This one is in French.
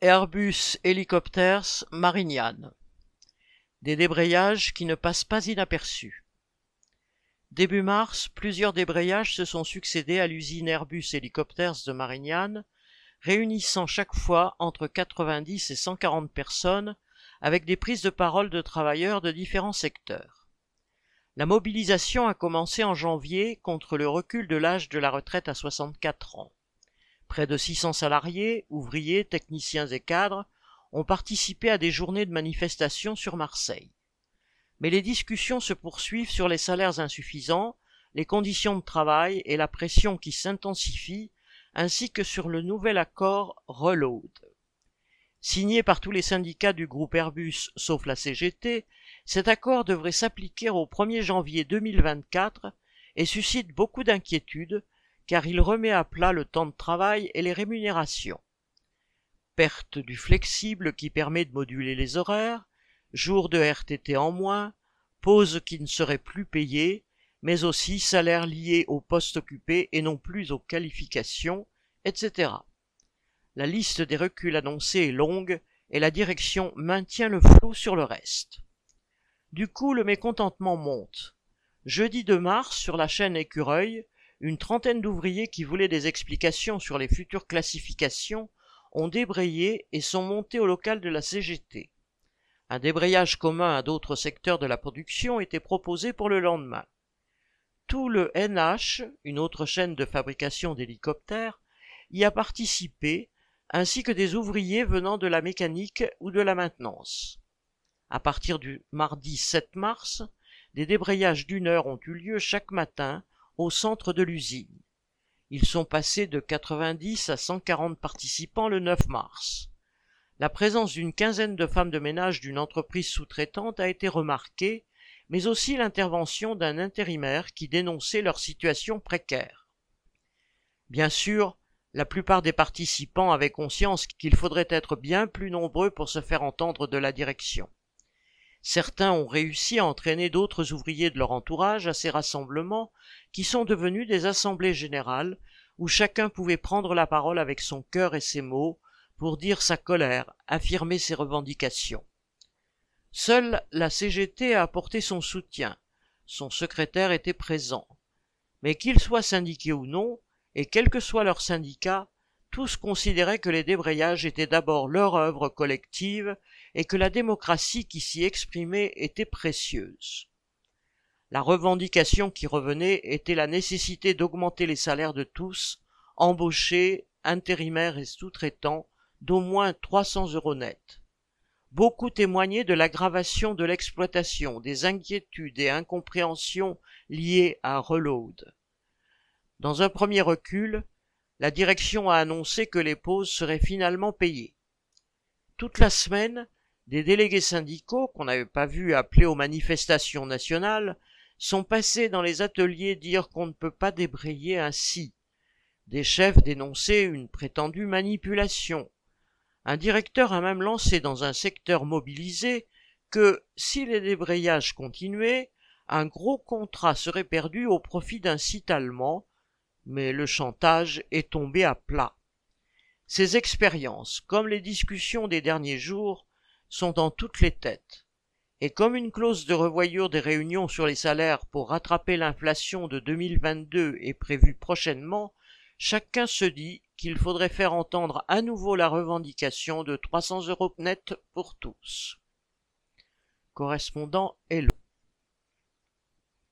Airbus Helicopters Marignane. Des débrayages qui ne passent pas inaperçus. Début mars, plusieurs débrayages se sont succédés à l'usine Airbus Helicopters de Marignane, réunissant chaque fois entre 90 et 140 personnes, avec des prises de parole de travailleurs de différents secteurs. La mobilisation a commencé en janvier contre le recul de l'âge de la retraite à 64 ans. Près de 600 salariés, ouvriers, techniciens et cadres ont participé à des journées de manifestation sur Marseille. Mais les discussions se poursuivent sur les salaires insuffisants, les conditions de travail et la pression qui s'intensifie, ainsi que sur le nouvel accord Reload. Signé par tous les syndicats du groupe Airbus sauf la CGT, cet accord devrait s'appliquer au 1er janvier 2024 et suscite beaucoup d'inquiétudes car il remet à plat le temps de travail et les rémunérations. Perte du flexible qui permet de moduler les horaires, jours de RTT en moins, pauses qui ne seraient plus payées, mais aussi salaires liés au poste occupé et non plus aux qualifications, etc. La liste des reculs annoncés est longue et la direction maintient le flou sur le reste. Du coup, le mécontentement monte. Jeudi 2 mars, sur la chaîne Écureuil, une trentaine d'ouvriers qui voulaient des explications sur les futures classifications ont débrayé et sont montés au local de la CGT. Un débrayage commun à d'autres secteurs de la production était proposé pour le lendemain. Tout le NH, une autre chaîne de fabrication d'hélicoptères, y a participé, ainsi que des ouvriers venant de la mécanique ou de la maintenance. À partir du mardi 7 mars, des débrayages d'une heure ont eu lieu chaque matin au centre de l'usine. Ils sont passés de 90 à 140 participants le 9 mars. La présence d'une quinzaine de femmes de ménage d'une entreprise sous-traitante a été remarquée, mais aussi l'intervention d'un intérimaire qui dénonçait leur situation précaire. Bien sûr, la plupart des participants avaient conscience qu'il faudrait être bien plus nombreux pour se faire entendre de la direction. Certains ont réussi à entraîner d'autres ouvriers de leur entourage à ces rassemblements qui sont devenus des assemblées générales où chacun pouvait prendre la parole avec son cœur et ses mots pour dire sa colère, affirmer ses revendications. Seule la CGT a apporté son soutien. Son secrétaire était présent. Mais qu'ils soient syndiqués ou non, et quel que soit leur syndicat, tous considéraient que les débrayages étaient d'abord leur œuvre collective et que la démocratie qui s'y exprimait était précieuse. La revendication qui revenait était la nécessité d'augmenter les salaires de tous, embauchés, intérimaires et sous-traitants, d'au moins 300 euros nets. Beaucoup témoignaient de l'aggravation de l'exploitation, des inquiétudes et incompréhensions liées à Reload. Dans un premier recul, la direction a annoncé que les pauses seraient finalement payées. Toute la semaine, des délégués syndicaux qu'on n'avait pas vus appeler aux manifestations nationales sont passés dans les ateliers dire qu'on ne peut pas débrayer ainsi. Des chefs dénonçaient une prétendue manipulation. Un directeur a même lancé dans un secteur mobilisé que, si les débrayages continuaient, un gros contrat serait perdu au profit d'un site allemand, mais le chantage est tombé à plat. Ces expériences, comme les discussions des derniers jours, sont dans toutes les têtes. Et comme une clause de revoyure des réunions sur les salaires pour rattraper l'inflation de 2022 est prévue prochainement, chacun se dit qu'il faudrait faire entendre à nouveau la revendication de 300 euros net pour tous. Correspondant Hello.